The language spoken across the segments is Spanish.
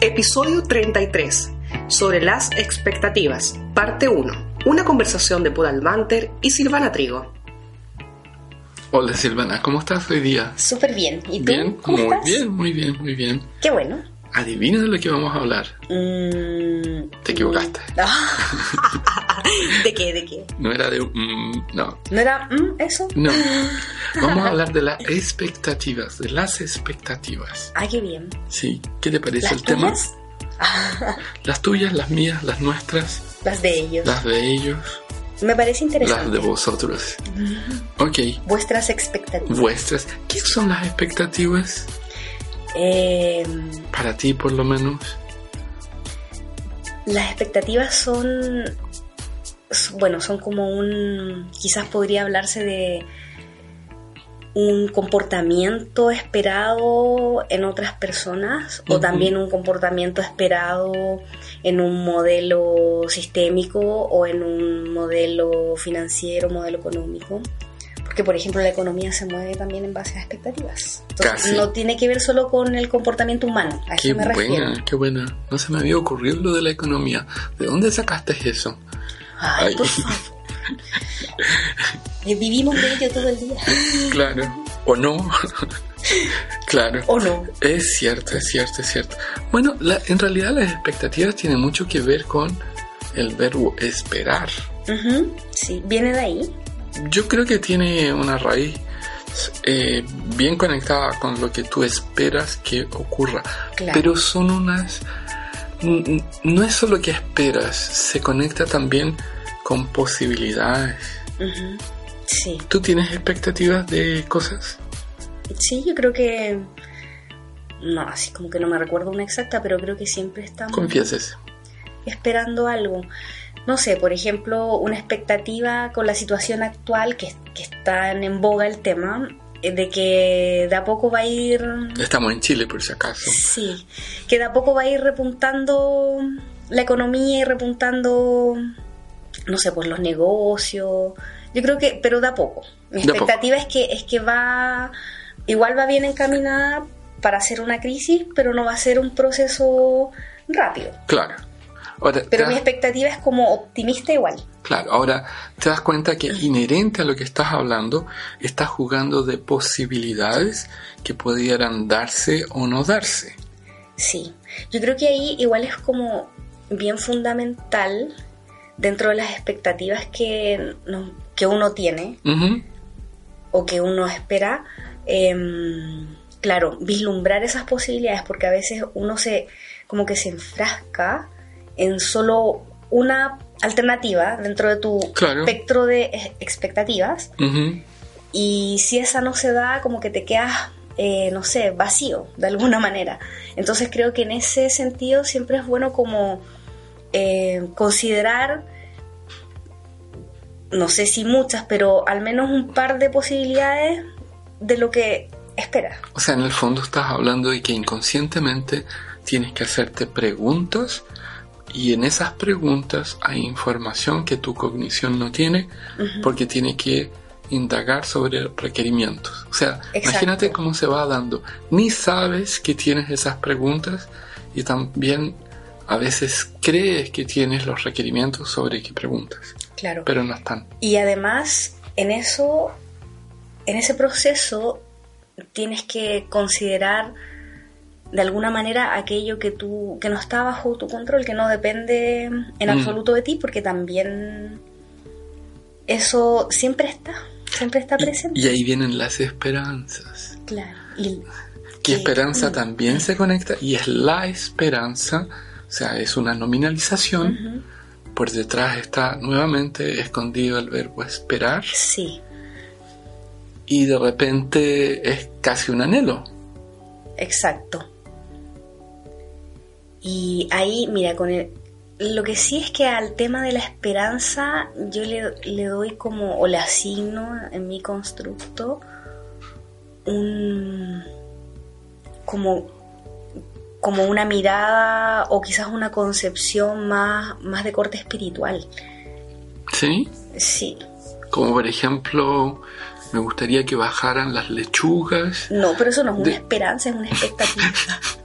Episodio 33. Sobre las expectativas. Parte 1. Una conversación de Podal Manter y Silvana Trigo. Hola Silvana, ¿cómo estás hoy día? Súper bien. ¿Y tú? Bien, ¿Cómo muy estás? bien, muy bien, muy bien. Qué bueno. Adivina de lo que vamos a hablar. Mm, Te equivocaste. ¿De qué? ¿De qué? No era de... mm, no, ¿No era mm, eso? no. Vamos a hablar de las expectativas, de las expectativas. Ah, qué bien. Sí, ¿qué te parece ¿Las el tema? tuyas? Las tuyas, las mías, las nuestras, Las de ellos. las de ellos, Me parece las interesante. de vosotros. Ok, Vuestras expectativas. vuestras. ¿Qué son las expectativas? Eh, Para ti, por lo menos. las expectativas son, bueno, son como un, quizás podría hablarse de un comportamiento esperado en otras personas o también un comportamiento esperado en un modelo sistémico o en un modelo financiero, modelo económico. Porque, por ejemplo, la economía se mueve también en base a expectativas. Entonces, Casi. no tiene que ver solo con el comportamiento humano. A Qué eso me refiero. buena, qué buena. No se me había ocurrido lo de la economía. ¿De dónde sacaste eso? Ay, Ay. por favor. Eh, Vivimos de ello todo el día. Claro. ¿O no? claro. ¿O no? Es cierto, es cierto, es cierto. Bueno, la- en realidad las expectativas tienen mucho que ver con el verbo esperar. Ujú, Sí, viene de ahí. Yo creo que tiene una raíz eh, bien conectada con lo que tú esperas que ocurra. Claro. Pero son unas... No es solo que esperas, se conecta también con posibilidades. Sí, ¿Tú tienes expectativas de cosas? sí, yo creo que. No, así como que no me recuerdo una exacta, pero creo que siempre estamos Confieses. esperando algo. No sé, por ejemplo, una expectativa con la situación actual, que, que está en boga el tema, de que de a poco va a ir Estamos en Chile por si acaso. Sí, que de a poco va a ir repuntando la economía y repuntando, no sé, pues los negocios. Yo creo que, pero de a poco. Mi De a poco. expectativa es que es que va, igual va bien encaminada para hacer una crisis, pero no va a ser un proceso rápido. Claro. Ahora, Pero mi das- expectativa es como optimista igual. claro, ahora te das cuenta que inherente a lo que estás hablando, estás jugando de posibilidades que pudieran darse o no darse. Sí, yo creo que ahí igual es como bien fundamental dentro de las expectativas que, no- que uno tiene o que uno espera, em, claro, vislumbrar esas posibilidades, porque a veces uno se, como que se enfrasca en solo una alternativa dentro de tu Claro. espectro de expectativas, y si esa no se da, como que te quedas, eh, no sé, vacío de alguna manera. Entonces creo que en ese sentido siempre es bueno como eh, considerar, no sé si muchas, pero al menos un par de posibilidades de lo que esperas. O sea, en el fondo estás hablando de que inconscientemente tienes que hacerte preguntas y en esas preguntas hay información que tu cognición no tiene porque tiene que indagar sobre requerimientos. O sea, Exacto. imagínate cómo se va dando. Ni sabes que tienes esas preguntas y también a veces crees que tienes los requerimientos sobre qué preguntas, Claro. pero no están. Y además, en eso, en ese proceso, tienes que considerar de alguna manera aquello que tú, que no está bajo tu control, que no depende en Mm. absoluto de ti, porque también eso siempre está, siempre está presente. Y ahí vienen las esperanzas. Claro. Y, que esperanza Mm. también se conecta y es la esperanza, o sea, es una nominalización. Por detrás está nuevamente escondido el verbo esperar sí, y de repente es casi un anhelo. exacto. Y ahí, mira, con el, lo que sí es que al tema de la esperanza yo le, le doy como, o le asigno en mi constructo un como como una mirada o quizás una concepción más, más de corte espiritual. ¿Sí? Sí. Como por ejemplo, me gustaría que bajaran las lechugas. No, pero eso no es una esperanza, es una expectativa.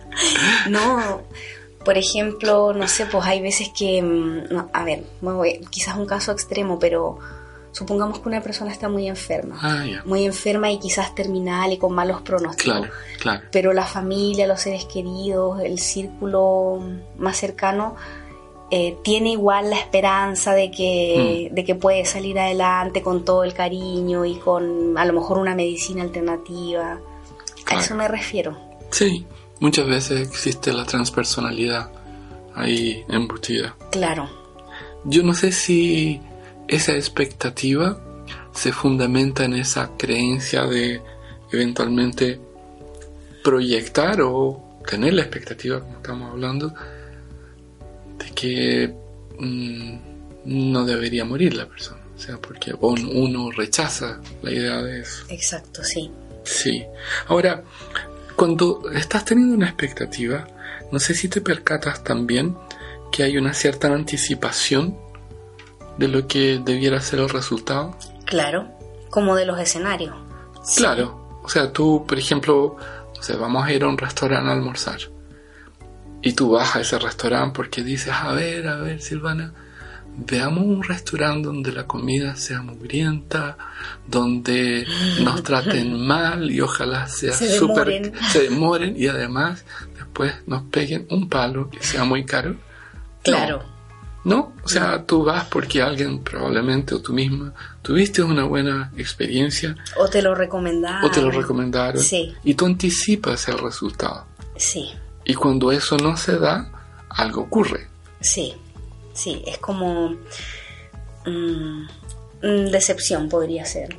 no, por ejemplo, no sé, pues hay veces que, mm, a ver, quizás un caso extremo, pero supongamos que una persona está muy enferma, ah, muy enferma y quizás terminal y con malos pronósticos. Claro, claro. Pero la familia, los seres queridos, el círculo más cercano eh, tiene igual la esperanza de que, mm. de que puede salir adelante con todo el cariño y con a lo mejor una medicina alternativa. A eso me refiero. Sí, muchas veces existe la transpersonalidad ahí embutida. Claro. Yo no sé si esa expectativa se fundamenta en esa creencia de eventualmente proyectar o tener la expectativa, como estamos hablando, de que mm, no debería morir la persona. O sea, porque uno rechaza la idea de eso. Exacto, sí. Sí. Ahora, cuando estás teniendo una expectativa, no sé si te percatas también que hay una cierta anticipación de lo que debiera ser el resultado? Claro, como de los escenarios. Claro, o sea, tú, por ejemplo, o vamos a ir a un restaurante a almorzar. Y tú vas a ese restaurante porque dices, a ver, a ver, Silvana, veamos un restaurante donde la comida sea mugrienta, donde nos traten mal y ojalá sea súper... Se demoren y además después nos peguen un palo que sea muy caro. Claro. ¿No? O sea, tú vas porque alguien probablemente o tú misma tuviste una buena experiencia. O te lo recomendaron. O te lo recomendaron. Sí. Y tú anticipas el resultado. Sí. Y cuando eso no se da, algo ocurre. Sí, sí, es como mm, decepción podría ser.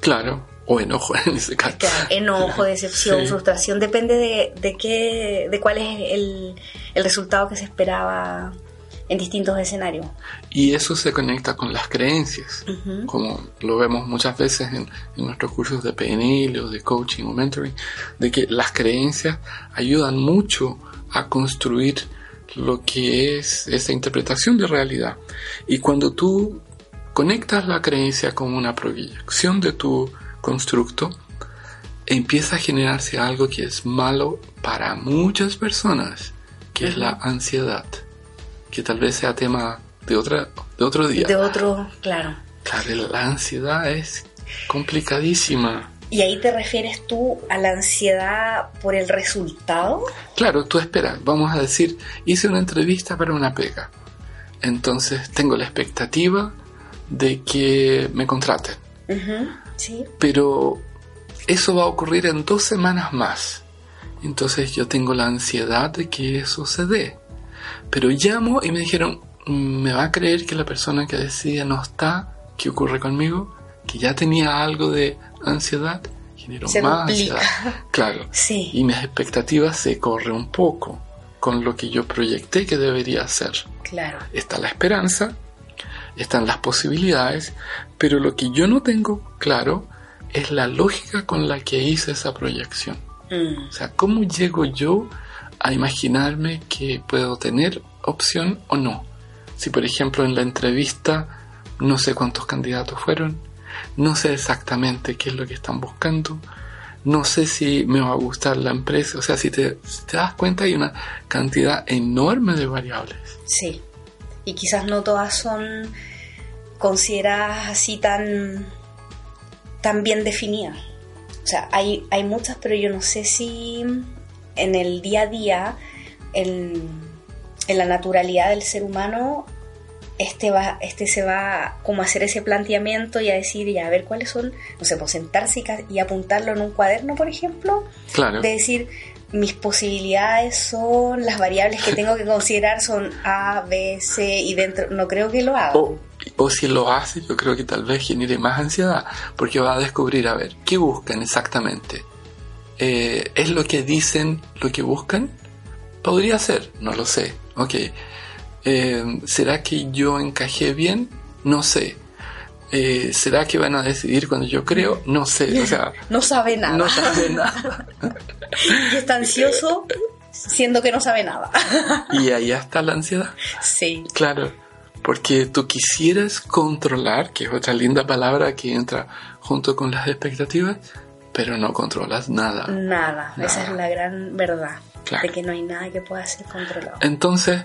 Claro, o enojo en ese caso. enojo, decepción, frustración, depende de, de, qué, de cuál es el, el resultado que se esperaba en distintos escenarios. Y eso se conecta con las creencias, como lo vemos muchas veces en, nuestros cursos de PNL o de coaching o mentoring, de que las creencias ayudan mucho a construir lo que es esa interpretación de realidad. Y cuando tú conectas la creencia con una proyección de tu constructo, empieza a generarse algo que es malo para muchas personas, que es la ansiedad que tal vez sea tema de, otra, de otro día. De otro, claro. Claro, la ansiedad es complicadísima. ¿Y ahí te refieres tú a la ansiedad por el resultado? Claro, tú esperas, vamos a decir, hice una entrevista para una pega. Entonces tengo la expectativa de que me contraten. sí. Pero eso va a ocurrir en dos semanas más. Entonces yo tengo la ansiedad de que eso se dé. Pero llamo y me dijeron, ¿me va a creer que la persona que decide no está? ¿Qué ocurre conmigo? Que ya tenía algo de ansiedad, generó más ansiedad. Claro. Sí. Y mis expectativas se corren un poco con lo que yo proyecté que debería ser. Claro. Está la esperanza, están las posibilidades, pero lo que yo no tengo claro es la lógica con la que hice esa proyección. Mm. O sea, ¿cómo llego yo a imaginarme que puedo tener opción o no. Si por ejemplo en la entrevista no sé cuántos candidatos fueron, no sé exactamente qué es lo que están buscando, no sé si me va a gustar la empresa, o sea, si te, das cuenta hay una cantidad enorme de variables. Sí, y quizás no todas son consideradas así tan, tan bien definidas. O sea, hay, hay muchas, pero yo no sé si en el día a día, en, la naturalidad del ser humano, este, va, este se va como a hacer ese planteamiento y a decir, ya, a ver cuáles son, no sé, pues sentarse y, apuntarlo en un cuaderno, por ejemplo. Claro. De decir, mis posibilidades son, las variables que tengo que considerar son A, B, C y dentro, no creo que lo haga. O, o si lo hace, yo creo que tal vez genere más ansiedad, porque va a descubrir, a ver, ¿qué buscan exactamente? Eh, ¿es lo que dicen lo que buscan? Podría ser, no lo sé. Ok. Eh, ¿Será que yo encajé bien? No sé. Eh, ¿Será que van a decidir cuando yo creo? No sé. O sea, no sabe nada. no sabe nada. y está ansioso siendo que no sabe nada. y ahí está la ansiedad. Sí. Claro. Porque tú quisieras controlar, que es otra linda palabra que entra junto con las expectativas, pero no controlas nada. Nada. Esa es la gran verdad. Claro. De que no hay nada que pueda ser controlado. Entonces,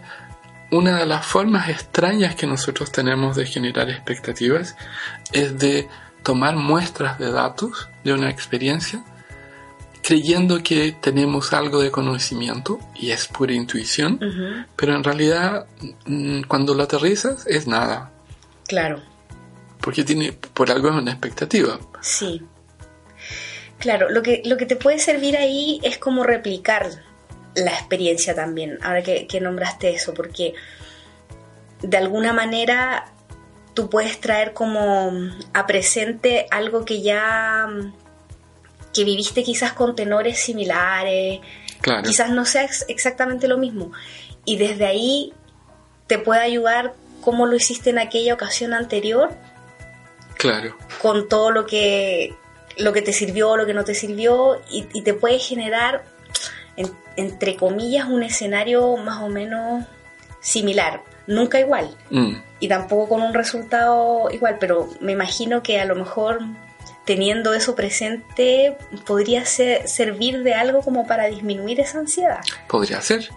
una de las formas extrañas que nosotros tenemos de generar expectativas es de tomar muestras de datos de una experiencia creyendo que tenemos algo de conocimiento y es pura intuición, pero en realidad mm, cuando lo aterrizas es nada, Claro. porque tiene por algo es una expectativa. Sí. Claro, lo que, lo que te puede servir ahí es como replicar la experiencia también, ahora que, que nombraste eso, porque de alguna manera tú puedes traer como a presente algo que ya que viviste quizás con tenores similares, Claro. quizás no sea ex- exactamente lo mismo, y desde ahí te puede ayudar cómo lo hiciste en aquella ocasión anterior Claro. con todo lo que lo que te sirvió, lo que no te sirvió y, y te puede generar en- entre comillas un escenario más o menos similar, nunca igual Mm, y tampoco con un resultado igual, pero me imagino que a lo mejor teniendo eso presente podría ser- servir de algo como para disminuir esa ansiedad. Podría ser.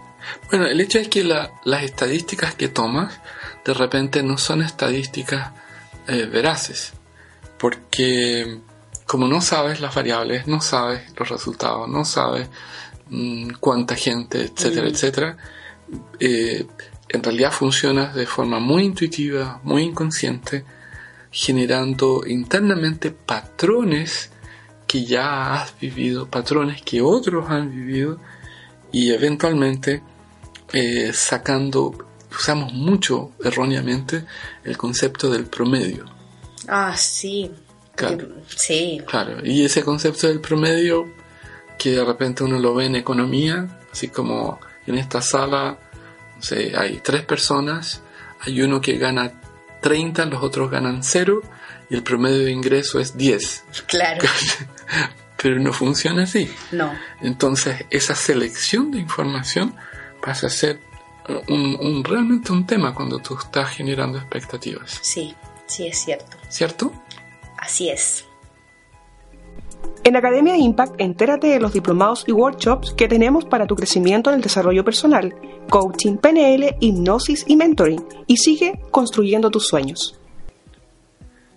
Bueno, el hecho es que la- las estadísticas que tomas de repente no son estadísticas eh, veraces, porque como no sabes las variables, no sabes los resultados, no sabes cuánta gente, etcétera, Mm. etcétera, eh, en realidad funcionas de forma muy intuitiva, muy inconsciente, generando internamente patrones que ya has vivido, patrones que otros han vivido y eventualmente eh, sacando, usamos mucho erróneamente el concepto del promedio. Ah, sí. Claro. Sí. Claro, y ese concepto del promedio que de repente uno lo ve en economía, así como en esta sala, no sé, hay tres personas, hay uno que gana 30, los otros ganan 0 y el promedio de ingreso es 10. Claro. Pero no funciona así. No. Entonces esa selección de información pasa a ser un, un- realmente un tema cuando tú estás generando expectativas, Sí, sí es cierto. ¿cierto? Así es. En Academia Impact, entérate de los diplomados y workshops que tenemos para tu crecimiento en el desarrollo personal, coaching, PNL, hipnosis y mentoring. Y sigue construyendo tus sueños.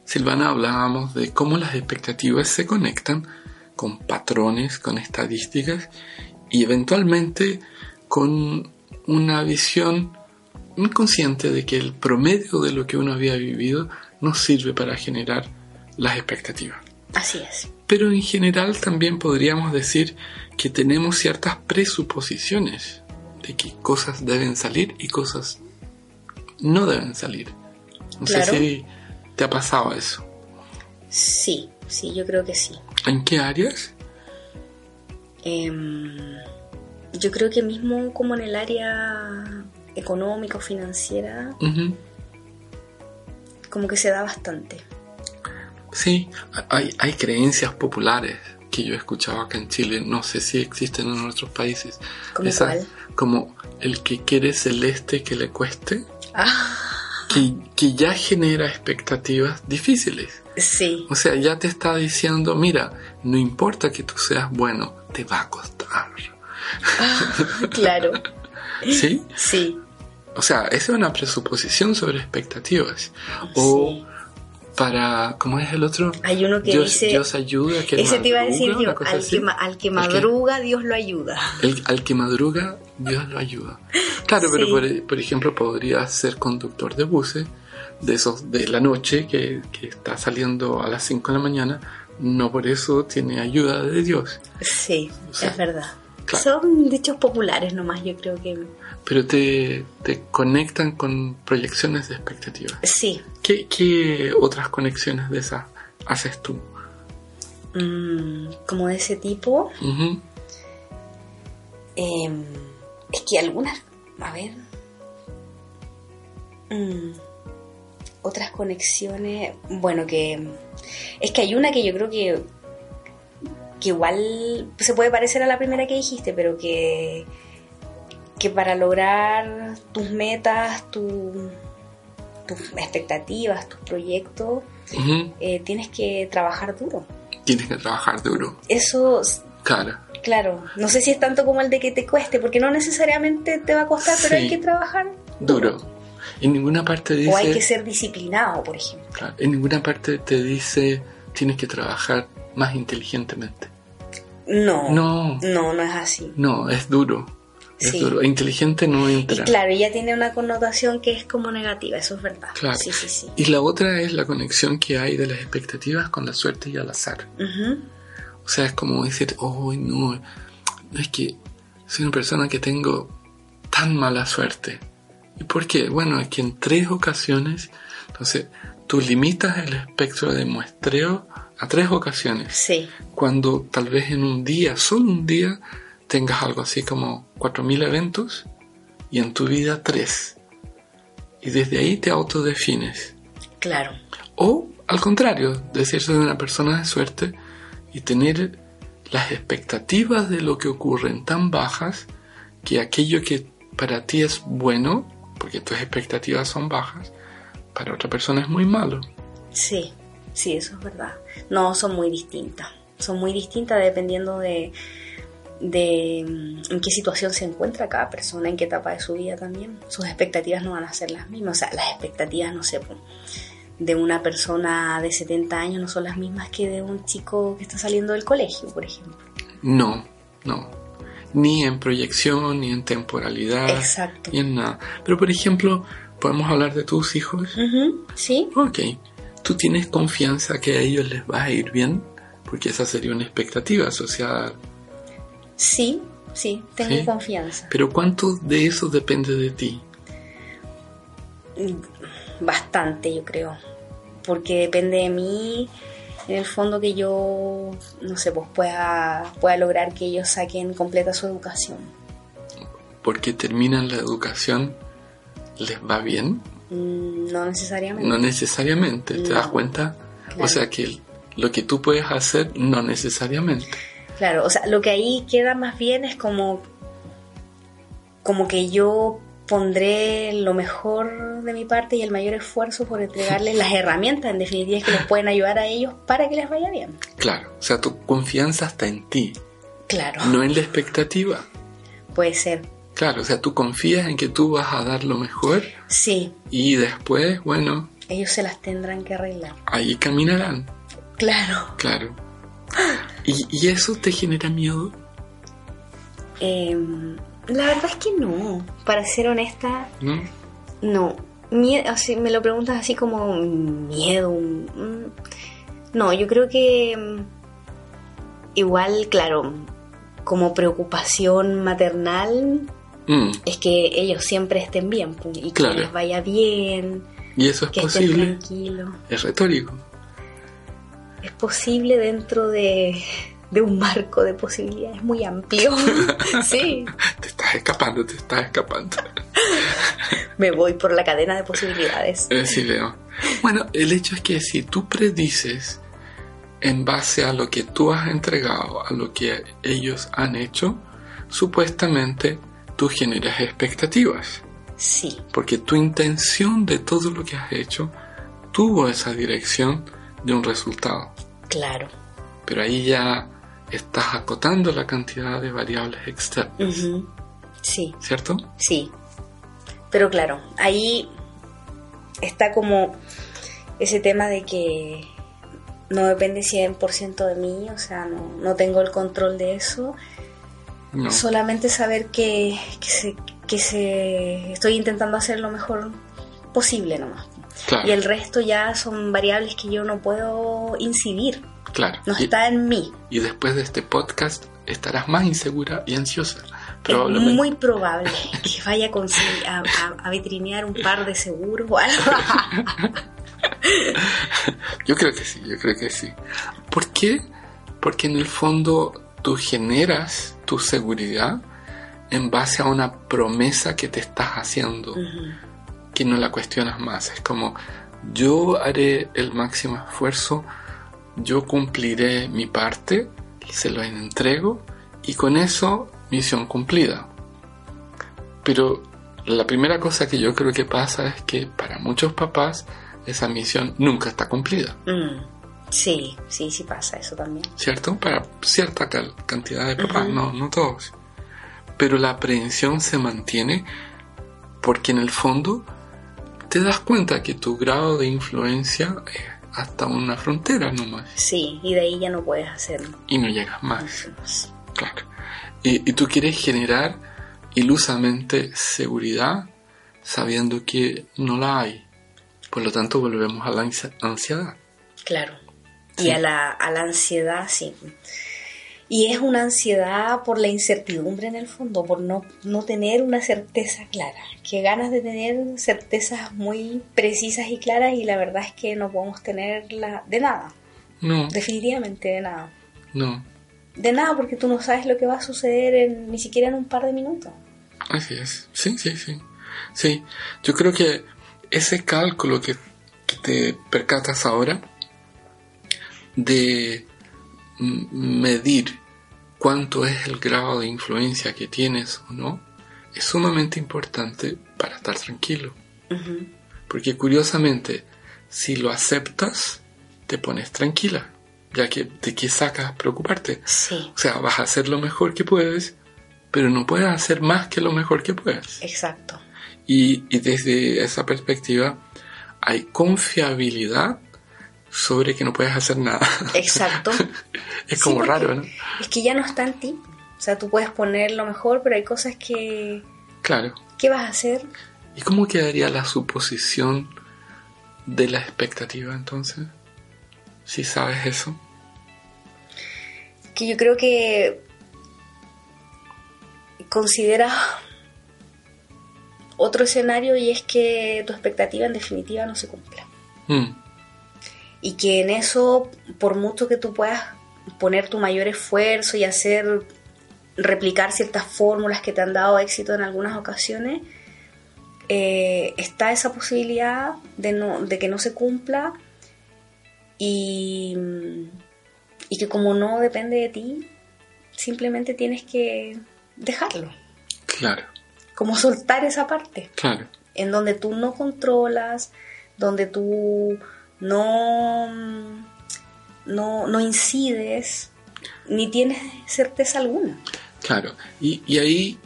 Silvana, hablábamos de cómo las expectativas se conectan con patrones, con estadísticas y eventualmente con una visión inconsciente de que el promedio de lo que uno había vivido no sirve para generar las expectativas. Así es. Pero en general también podríamos decir que tenemos ciertas presuposiciones de que cosas deben salir y cosas no deben salir. No Claro. sé si te ha pasado eso. Sí, sí, yo creo que sí. ¿En qué áreas? Em, yo creo que mismo como en el área económica o financiera, como que se da bastante. Sí, hay, hay creencias populares que yo he escuchado acá en Chile, no sé si existen en otros países. ¿Cómo Esas- cuál? Como el que quiere celeste que le cueste, Ah, que, que ya genera expectativas difíciles. sí, O sea, ya te está diciendo, mira, no importa que tú seas bueno, te va a costar. claro, ¿Sí? sí, O sea, esa es una presuposición sobre expectativas. O sí. Para, ¿cómo es el otro? Hay uno que Dios, dice, Dios ayuda, que ese te iba a decir madruga, yo, al que, al que ¿El qué? madruga Dios lo ayuda. El- al que madruga, Dios lo ayuda. Claro, pero Sí. por, por ejemplo, podría ser conductor de buses de esos de la noche que, que está saliendo a las 5 de la mañana. No por eso tiene ayuda de Dios. Sí, sea, es verdad. Claro. Son dichos populares nomás, yo creo que Pero te, te conectan con proyecciones de expectativas. sí. ¿Qué, qué otras conexiones de esas haces tú? Mm, como de ese tipo, em, Es que algunas, a ver, mm, otras conexiones, bueno, que es que hay una que yo creo que que igual se puede parecer a la primera que dijiste, pero que que para lograr tus metas, tu, tus expectativas, tus proyectos, eh, tienes que trabajar duro. Tienes que trabajar duro. Eso, Claro. claro, no sé si es tanto como el de que te cueste, porque no necesariamente te va a costar, pero hay que trabajar Duro. En ninguna parte dice. O hay que ser disciplinado, por ejemplo. Claro, en ninguna parte te dice tienes que trabajar más inteligentemente. No, No, no, no es así. no, es duro. Es Sí. duro. Inteligente no Y entra. claro, ya tiene una connotación que es como negativa, eso es verdad. Claro. Sí, sí, sí. Y la otra es la conexión que hay de las expectativas con la suerte y al azar. O sea, es como decir, oh, no, no es que soy una persona que tengo tan mala suerte. ¿Y por qué? Bueno, es que en tres ocasiones, entonces, tú limitas el espectro de muestreo a tres ocasiones. Sí, Cuando tal vez en un día, solo un día, tengas algo así como 4.000 eventos y en tu vida tres. Y desde ahí te autodefines. claro. O al contrario, decirse de una persona de suerte y tener las expectativas de lo que ocurren tan bajas que aquello que para ti es bueno, porque tus expectativas son bajas, para otra persona es muy malo. Sí, sí, eso es verdad. No, son muy distintas. Son muy distintas dependiendo de, de mm, en qué situación se encuentra cada persona, en qué etapa de su vida también. Sus expectativas no van a ser las mismas. O sea, las expectativas, no sé, po, de una persona de 70 años no son las mismas que de un chico que está saliendo del colegio, por ejemplo. No, no. Ni en proyección, ni en temporalidad, Exacto. ni en nada. Pero por ejemplo, podemos hablar de tus hijos. Sí, Ok, tú tienes confianza que a ellos les va a ir bien, porque esa sería una expectativa asociada. sí, sí, tengo ¿Sí? confianza. Pero ¿cuánto de eso depende de ti? Bastante, yo creo. Porque depende de mí, en el fondo, que yo, no sé, pues pueda, pueda lograr que ellos saquen completa su educación. Porque terminan la educación, ¿les va bien? Mm, No necesariamente. No necesariamente, ¿te No. das cuenta? Claro. O sea que lo que tú puedes hacer, no necesariamente. Claro, o sea, lo que ahí queda más bien es como, como que yo pondré lo mejor de mi parte y el mayor esfuerzo por entregarles las herramientas, en definitiva, que les pueden ayudar a ellos para que les vaya bien. Claro, o sea, tu confianza está en ti, Claro, no en la expectativa. puede ser. Claro, o sea, tú confías en que tú vas a dar lo mejor Sí, y después, bueno, ellos se las tendrán que arreglar. ahí caminarán. Claro. Claro. ¿Y, y eso te genera miedo? Em, la verdad es que no. Para ser honesta, ¿No? no. Mie- así, me lo preguntas así como miedo. No, yo creo que mm, igual, claro, como preocupación maternal Mm, es que ellos siempre estén bien y que les vaya bien, ¿Y eso es que estén posible? Es retórico. Es posible dentro de, de un marco de posibilidades muy amplio. sí, Te estás escapando, te estás escapando. me voy por la cadena de posibilidades. Eh, sí, Leo. Bueno, el hecho es que si tú predices en base a lo que tú has entregado, a lo que ellos han hecho, supuestamente tú generas expectativas. Sí, Porque tu intención de todo lo que has hecho tuvo esa dirección de un resultado. claro. Pero ahí ya estás acotando la cantidad de variables externas. Sí, ¿cierto? sí. Pero claro, ahí está como ese tema de que no depende 100% de mí, o sea, no, no tengo el control de eso. No. Solamente saber que, que, se, que se estoy intentando hacer lo mejor posible nomás. Claro, Y el resto ya son variables que yo no puedo incidir, claro. no Y- está en mí. Y después de este podcast estarás más insegura y ansiosa. Es muy probable que vaya a, a- a vitrinear un par de seguros o algo. Yo creo que sí, yo creo que sí. ¿Por qué? Porque en el fondo tú generas tu seguridad en base a una promesa que te estás haciendo, que no la cuestionas más. Es como, yo haré el máximo esfuerzo, yo cumpliré mi parte, se lo entrego y con eso misión cumplida. Pero la primera cosa que yo creo que pasa es que para muchos papás esa misión nunca está cumplida. Mm, sí, sí, sí pasa eso también. ¿Cierto? Para cierta cantidad de papás, no, no todos. Pero la aprehensión se mantiene porque en el fondo te das cuenta que tu grado de influencia es hasta una frontera nomás. Sí, y de ahí ya no puedes hacerlo. Y no llegas más. Claro. Y, y tú quieres generar ilusamente seguridad sabiendo que no la hay. Por lo tanto, volvemos a la ansiedad. Claro. Y a la, a la ansiedad, sí. Y es una ansiedad por la incertidumbre en el fondo, por no, no tener una certeza clara. Que ganas de tener certezas muy precisas y claras y la verdad es que no podemos tenerla de nada. No. Definitivamente de nada. No. De nada porque tú no sabes lo que va a suceder en, ni siquiera en un par de minutos. Así es. Sí, sí, sí. Sí. Yo creo que ese cálculo que te percatas ahora de medir cuánto es el grado de influencia que tienes o no, es sumamente importante para estar tranquilo. Porque curiosamente, si lo aceptas, te pones tranquila, ya que de qué sacas preocuparte. Sí. O sea, vas a hacer lo mejor que puedes, pero no puedes hacer más que lo mejor que puedes. Exacto. Y, desde esa perspectiva hay confiabilidad sobre que no puedes hacer nada. Exacto. es como raro, ¿no? Es que ya no está en ti. O sea, tú puedes poner lo mejor, pero hay cosas que... Claro. ¿Qué vas a hacer? ¿Y cómo quedaría la suposición de la expectativa entonces? Si sabes eso. Que yo creo que consideras otro escenario y es que tu expectativa en definitiva no se cumpla. Mm. Y que en eso, por mucho que tú puedas poner tu mayor esfuerzo y hacer replicar ciertas fórmulas que te han dado éxito en algunas ocasiones, eh, está esa posibilidad de, no, de que no se cumpla y, y que como no depende de ti, simplemente tienes que dejarlo. Claro como soltar esa parte. Claro. En donde tú no controlas, donde tú no, no, no incides, ni tienes certeza alguna. Claro, y, y ahí,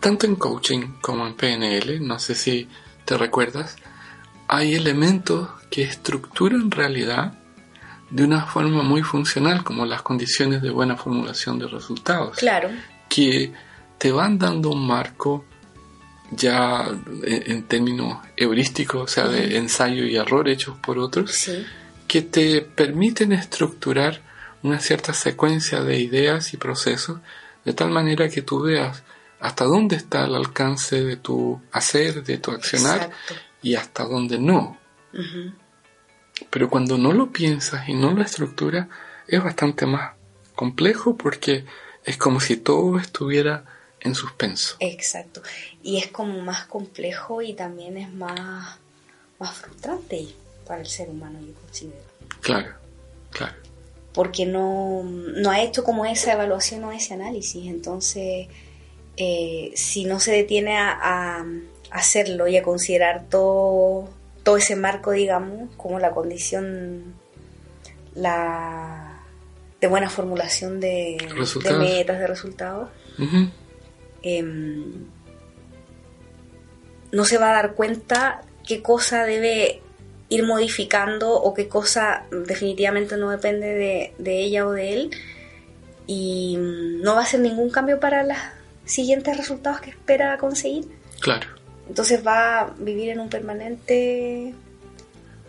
tanto en coaching como en PNL, no sé si te recuerdas, hay elementos que estructuran realidad de una forma muy funcional, como las condiciones de buena formulación de resultados. Claro. Que te van dando un marco ya en, términos heurísticos, o sea, de ensayo y error hechos por otros, que te permiten estructurar una cierta secuencia de ideas y procesos de tal manera que tú veas hasta dónde está el alcance de tu hacer, de tu accionar y hasta dónde no. Pero cuando no lo piensas y no lo estructuras, es bastante más complejo porque es como si todo estuviera en suspenso. Exacto. Y es como más complejo y también es más, más frustrante para el ser humano, yo considero. Claro, claro. Porque no, no ha hecho como esa evaluación o ese análisis. Entonces, eh, si no se detiene a, hacerlo y a considerar todo, todo ese marco, digamos, como la condición la de buena formulación de, de metas, de resultados, Em, no se va a dar cuenta qué cosa debe ir modificando o qué cosa definitivamente no depende de, ella o de él y no va a hacer ningún cambio para los siguientes resultados que espera conseguir. Claro. Entonces va a vivir en un permanente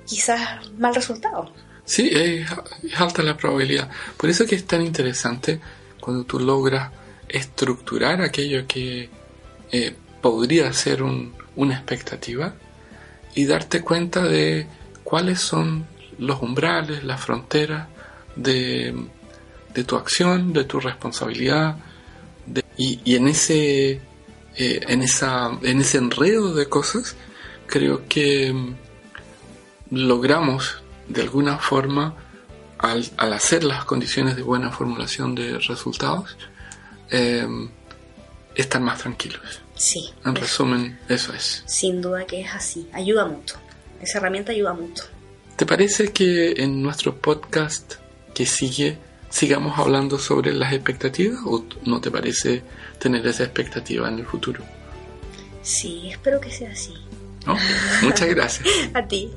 quizás mal resultado. Sí, es, es alta la probabilidad. Por eso que es tan interesante cuando tú logras estructurar aquello que eh, podría ser una expectativa y darte cuenta de cuáles son los umbrales, las fronteras de, tu acción, de tu responsabilidad. y, en ese eh, en, ese enredo de cosas, creo que mm, logramos de alguna forma, al hacer las condiciones de buena formulación de resultados, eh, estar más tranquilos. Sí. En resumen, eso es. Sin duda que es así. Ayuda mucho. Esa herramienta ayuda mucho. ¿Te parece que en nuestro podcast que sigue sigamos hablando sobre las expectativas o no te parece tener esa expectativa en el futuro? Sí, espero que sea así. Muchas gracias. A ti.